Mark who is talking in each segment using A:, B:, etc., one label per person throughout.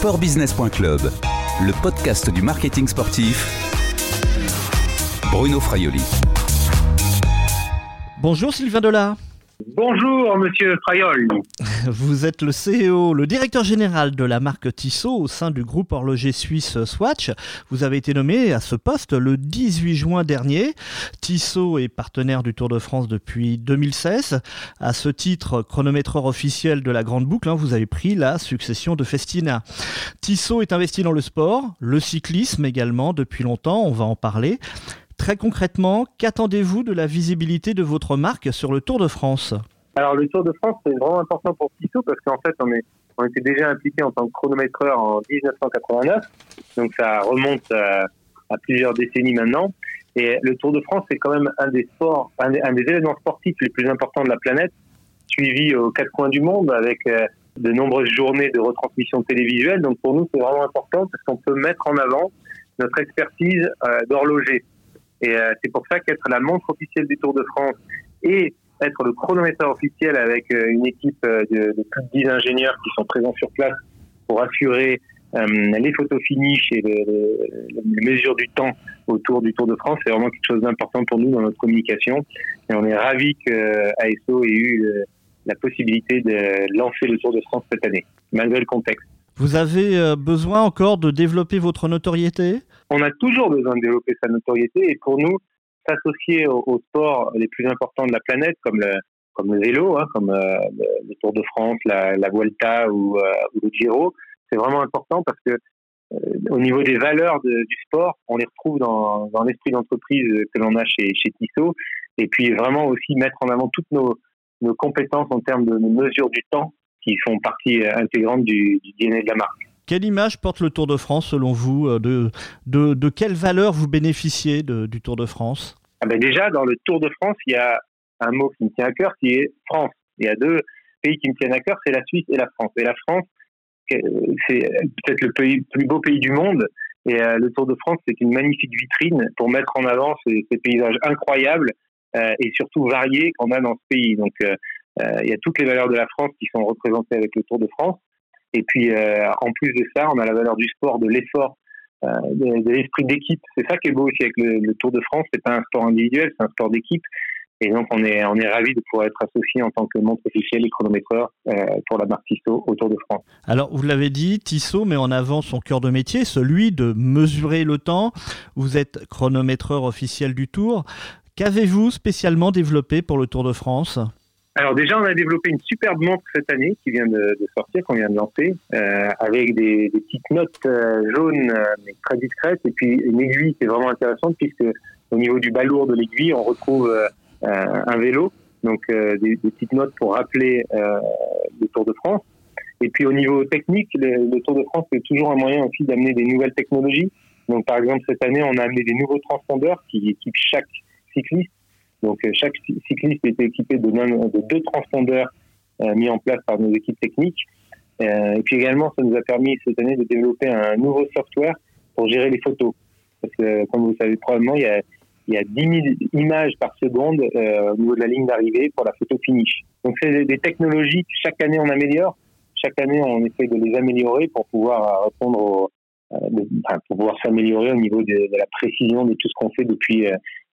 A: Sportbusiness.club, le podcast du marketing sportif. Bruno Fraioli.
B: Bonjour Sylvain Delat.
C: Bonjour, monsieur Frayol.
B: Vous êtes le CEO, le directeur général de la marque Tissot au sein du groupe horloger suisse Swatch. Vous avez été nommé à ce poste le 18 juin dernier. Tissot est partenaire du Tour de France depuis 2016. À ce titre, chronométreur officiel de la Grande Boucle, hein, vous avez pris la succession de Festina. Tissot est investi dans le sport, le cyclisme également depuis longtemps, on va en parler. Très concrètement, qu'attendez-vous de la visibilité de votre marque sur le Tour de France?
C: Alors le Tour de France, c'est vraiment important pour Tissot parce qu'en fait, on, était déjà impliqué en tant que chronométreur en 1989, donc ça remonte à, plusieurs décennies maintenant. Et le Tour de France, c'est quand même un des sports, un des, événements sportifs les plus importants de la planète, suivi aux quatre coins du monde avec euh, de nombreuses journées de retransmission télévisuelle. Donc pour nous, c'est vraiment important parce qu'on peut mettre en avant notre expertise euh, d'horloger. Et euh, c'est pour ça qu'être la montre officielle du Tour de France et être le chronométreur officiel avec euh, une équipe euh, de, plus de 10 ingénieurs qui sont présents sur place pour assurer les photos finish et les mesures du temps autour du Tour de France, c'est vraiment quelque chose d'important pour nous dans notre communication. Et on est ravis que ASO ait eu la possibilité de lancer le Tour de France cette année, malgré le contexte.
B: Vous avez besoin encore de développer votre notoriété?
C: On a toujours besoin de développer sa notoriété et pour nous, s'associer aux, sports les plus importants de la planète, comme le, comme le vélo, hein, comme euh, le, Tour de France, la, la Vuelta ou, euh, ou, le Giro, c'est vraiment important parce que euh, au niveau des valeurs de, du sport, on les retrouve dans, dans l'esprit d'entreprise que l'on a chez, chez Tissot, et puis vraiment aussi mettre en avant toutes nos, nos compétences en termes de mesure du temps qui font partie intégrante du, du DNA de la marque.
B: Quelle image porte le Tour de France selon vous euh, de, de, de quelle valeur vous bénéficiez du Tour de France?
C: Ah ben Déjà, dans le Tour de France, il y a un mot qui me tient à cœur qui est France. Il y a deux pays qui me tiennent à cœur, c'est la Suisse et la France. Et la France, c'est peut-être le pays, plus beau pays du monde. Et euh, le Tour de France, c'est une magnifique vitrine pour mettre en avant ces, paysages incroyables euh, et surtout variés qu'on a dans ce pays. Donc, il y a toutes les valeurs de la France qui sont représentées avec le Tour de France. Et puis, euh, en plus de ça, on a la valeur du sport, de l'effort, euh, de, l'esprit d'équipe. C'est ça qui est beau aussi avec le, Tour de France. C'est pas un sport individuel, c'est un sport d'équipe. Et donc, on est, on est ravis de pouvoir être associé en tant que montre officiel et chronométreur euh, pour la marque Tissot au Tour de France.
B: Alors, vous l'avez dit, Tissot met en avant son cœur de métier, celui de mesurer le temps. Vous êtes chronométreur officiel du Tour. Qu'avez-vous spécialement développé pour le Tour de France?
C: Alors déjà, on a développé une superbe montre cette année qui vient de, sortir, qu'on vient de lancer, euh, avec des, petites notes euh, jaunes euh, mais très discrètes, et puis une aiguille qui est vraiment intéressante puisque au niveau du bas lourd de l'aiguille, on retrouve un vélo, donc des, petites notes pour rappeler le Tour de France. Et puis au niveau technique, le, Tour de France est toujours un moyen aussi d'amener des nouvelles technologies. Donc par exemple cette année, on a amené des nouveaux transpondeurs qui équipent chaque cycliste donc euh, chaque cycliste était équipé de, de deux transpondeurs euh, mis en place par nos équipes techniques. Euh, et puis également, ça nous a permis cette année de développer un nouveau software pour gérer les photos. Parce que, comme vous savez probablement, il y a, il y a 10 000 images par seconde au niveau de la ligne d'arrivée pour la photo finish. Donc, c'est des, technologies que chaque année on améliore. Chaque année, on essaie de les améliorer pour pouvoir répondre aux, enfin, pour pouvoir s'améliorer au niveau de, la précision de tout ce qu'on fait depuis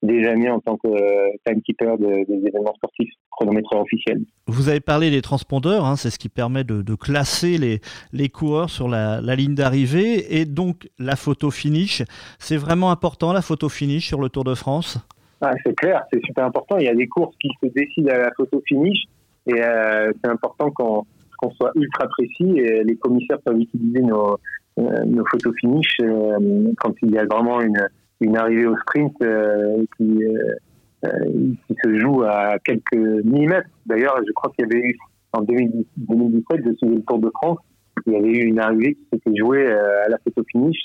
C: des années en tant que euh, timekeeper de, des événements sportifs, chronométreur officiel.
B: Vous avez parlé des transpondeurs, hein, c'est ce qui permet de, de classer les, les, coureurs sur la, la ligne d'arrivée et donc la photo finish. C'est vraiment important la photo finish sur le Tour de France?
C: Ah, C'est clair, c'est super important. Il y a des courses qui se décident à la photo finish et euh, c'est important qu'on soit ultra précis et les commissaires peuvent utiliser nos, euh, nos photos finish euh, quand il y a vraiment une une arrivée au sprint euh, qui, euh, euh, qui se joue à quelques millimètres. D'ailleurs, je crois qu'il y avait eu en 2017, je suis le Tour de France, il y avait eu une arrivée qui s'était jouée à la photo finish.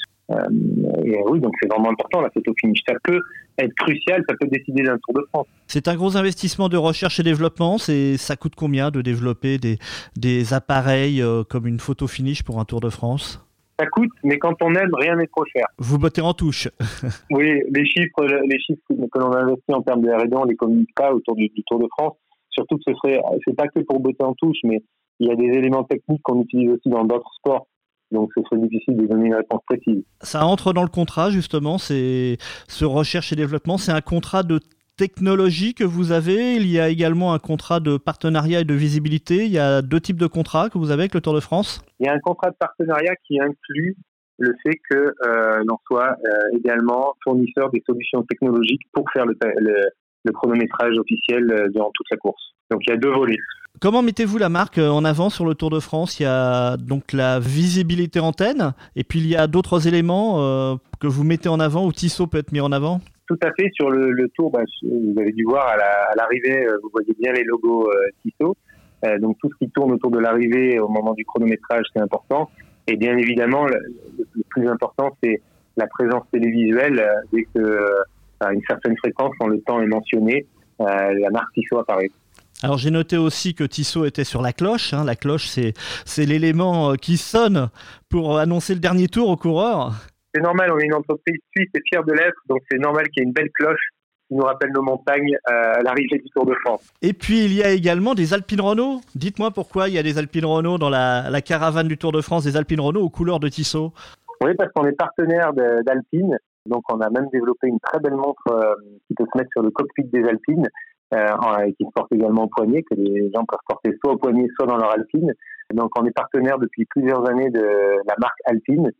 C: et oui, donc c'est vraiment important la photo finish. Ça peut être crucial, ça peut décider d'un Tour de France.
B: C'est un gros investissement de recherche et développement. Ça coûte combien de développer des appareils comme une photo finish pour un Tour de France?
C: Ça coûte, mais quand on aime, rien n'est trop cher.
B: Vous bottez en touche.
C: oui, les chiffres, les chiffres que l'on a investis en termes de R&D, on les communique pas autour du, Tour de France. Surtout que ce serait, c'est pas que pour botter en touche, mais il y a des éléments techniques qu'on utilise aussi dans d'autres sports. Donc ce serait difficile de donner une réponse précise.
B: Ça entre dans le contrat justement, c'est ce recherche et développement, c'est un contrat de technologie que vous avez. Il y a également un contrat de partenariat et de visibilité. Il y a deux types de contrats que vous avez avec le Tour de France.
C: Il y a un contrat de partenariat qui inclut le fait que euh, l'on soit euh, également fournisseur des solutions technologiques pour faire le, le chronométrage officiel euh, durant toute la course. Donc il y a deux volets.
B: Comment mettez-vous la marque euh, en avant sur le Tour de France? Il y a donc la visibilité antenne, et puis il y a d'autres éléments que vous mettez en avant, ou Tissot peut être mis en avant?
C: Tout à fait, sur le, Tour, bah, vous avez dû voir à l'arrivée, vous voyez bien les logos Tissot. donc tout ce qui tourne autour de l'arrivée au moment du chronométrage, c'est important. Et bien évidemment, le, plus important, c'est la présence télévisuelle dès que à une certaine fréquence quand le temps est mentionné, euh, la marque Tissot apparaît.
B: Alors j'ai noté aussi que Tissot était sur la cloche. Hein. La cloche, c'est, l'élément euh, qui sonne pour annoncer le dernier tour au coureur.
C: C'est normal, on est une entreprise suisse et fière de l'être, donc c'est normal qu'il y ait une belle cloche qui nous rappelle nos montagnes euh, à l'arrivée du Tour de France.
B: Et puis il y a également des Alpines Renault. Dites-moi pourquoi il y a des Alpines Renault dans la, la caravane du Tour de France, des Alpines Renault aux couleurs de Tissot.
C: Oui, parce qu'on est partenaire d'Alpine donc on a même développé une très belle montre euh, qui peut se mettre sur le cockpit des Alpines euh, et qui se porte également au poignet, que les gens peuvent porter soit au poignet, soit dans leur Alpine. Donc on est partenaire depuis plusieurs années de la marque Alpine,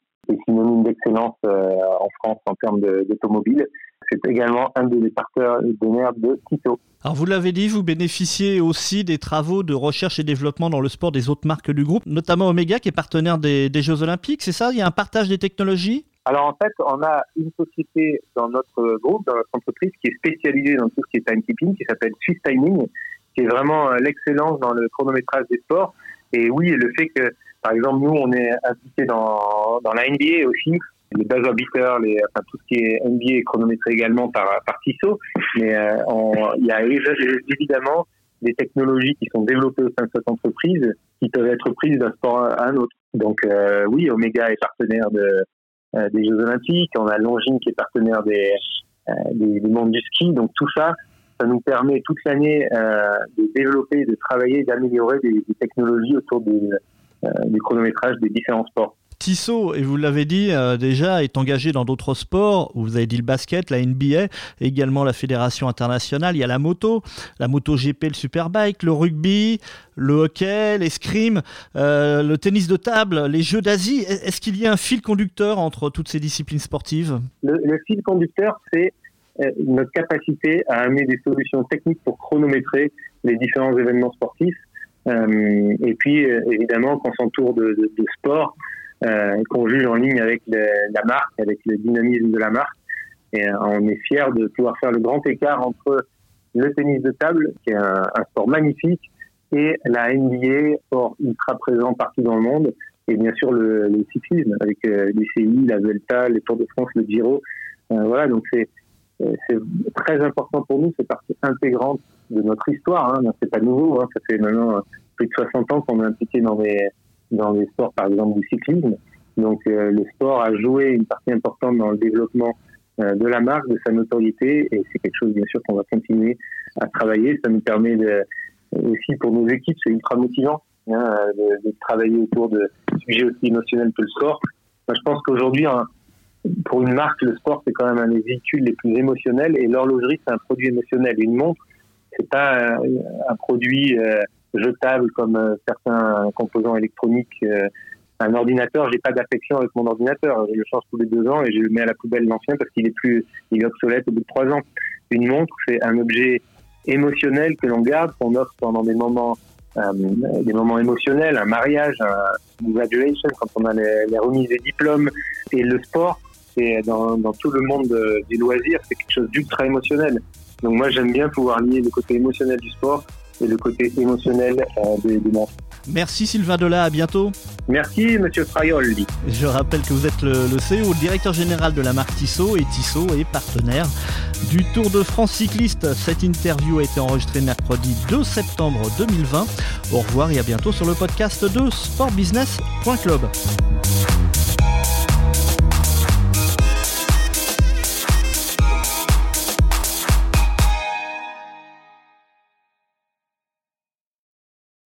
C: synonyme d'excellence euh, en France en termes d'automobile. C'est également un des partenaires de Tito.
B: Alors vous l'avez dit, vous bénéficiez aussi des travaux de recherche et développement dans le sport des autres marques du groupe, notamment Omega qui est partenaire des, des Jeux Olympiques, c'est ça? Il y a un partage des technologies?
C: Alors en fait, on a une société dans notre groupe, dans notre entreprise, qui est spécialisée dans tout ce qui est timekeeping, qui s'appelle Swiss Timing, qui est vraiment euh, l'excellence dans le chronométrage des sports. Et oui, le fait que, par exemple, nous, on est impliqué dans, dans la NBA aussi, les buzzer beaters, les, enfin, tout ce qui est NBA est chronométré également par, par Tissot, mais euh, il y a évidemment des technologies qui sont développées au sein de cette entreprise qui peuvent être prises d'un sport à un autre. Donc euh, oui, Omega est partenaire de, euh, des Jeux Olympiques, on a Longines qui est partenaire des, euh, des, du monde du ski. Donc tout ça, ça nous permet toute l'année euh, de développer, de travailler, d'améliorer des, des, technologies autour du, du chronométrage des différents sports.
B: Tissot, et vous l'avez dit euh, déjà, est engagé dans d'autres sports. Vous avez dit le basket, la NBA, également la Fédération internationale. Il y a la moto, la moto GP, le superbike, le rugby, le hockey, l'escrime, euh, le tennis de table, les Jeux d'Asie. Est-ce qu'il y a un fil conducteur entre toutes ces disciplines sportives?
C: Le, fil conducteur, c'est euh, notre capacité à amener des solutions techniques pour chronométrer les différents événements sportifs. Et puis, évidemment, quand on s'entoure de, de, de sport, euh, qu'on juge en ligne avec la marque, avec le dynamisme de la marque. Et euh, on est fier de pouvoir faire le grand écart entre le tennis de table, qui est un, sport magnifique, et la NBA, sport ultra présent partout dans le monde, et bien sûr le, le cyclisme avec euh, l'UCI, la Vuelta, les Tours de France, le Giro. Euh, voilà, donc c'est c'est très important pour nous, c'est partie intégrante de notre histoire. Hein. C'est pas nouveau, hein. ça fait maintenant plus de 60 ans qu'on est impliqué dans des dans les sports, par exemple du cyclisme. Donc euh, le sport a joué une partie importante dans le développement euh, de la marque, de sa notoriété, et c'est quelque chose bien sûr qu'on va continuer à travailler. Ça nous permet aussi pour nos équipes, c'est ultra motivant hein, de, travailler autour de sujets aussi émotionnels que le sport. Je pense qu'aujourd'hui, hein, pour une marque, le sport c'est quand même un des véhicules les plus émotionnels, et l'horlogerie c'est un produit émotionnel. Une montre, c'est pas un, produit euh, jetable comme euh, certains composants électroniques. Euh, un ordinateur, j'ai pas d'affection avec mon ordinateur. Je le change tous les deux ans et je le mets à la poubelle l'ancien parce qu'il est plus, il est obsolète au bout de trois ans. Une montre, c'est un objet émotionnel que l'on garde, qu'on offre pendant des moments, euh, des moments émotionnels, un mariage, un, graduation, quand on a les, les, remises des diplômes. Et le sport, c'est dans, dans tout le monde du loisir, c'est quelque chose d'ultra émotionnel. Donc moi, j'aime bien pouvoir lier le côté émotionnel du sport et le côté émotionnel euh, des, des
B: Merci Sylvain Delat, à bientôt.
C: Merci Monsieur Fraioli.
B: Je rappelle que vous êtes le, le, CEO, le directeur général de la marque Tissot et Tissot est partenaire du Tour de France cycliste. Cette interview a été enregistrée mercredi 2 septembre 2020. Au revoir et à bientôt sur le podcast de sportbusiness.club.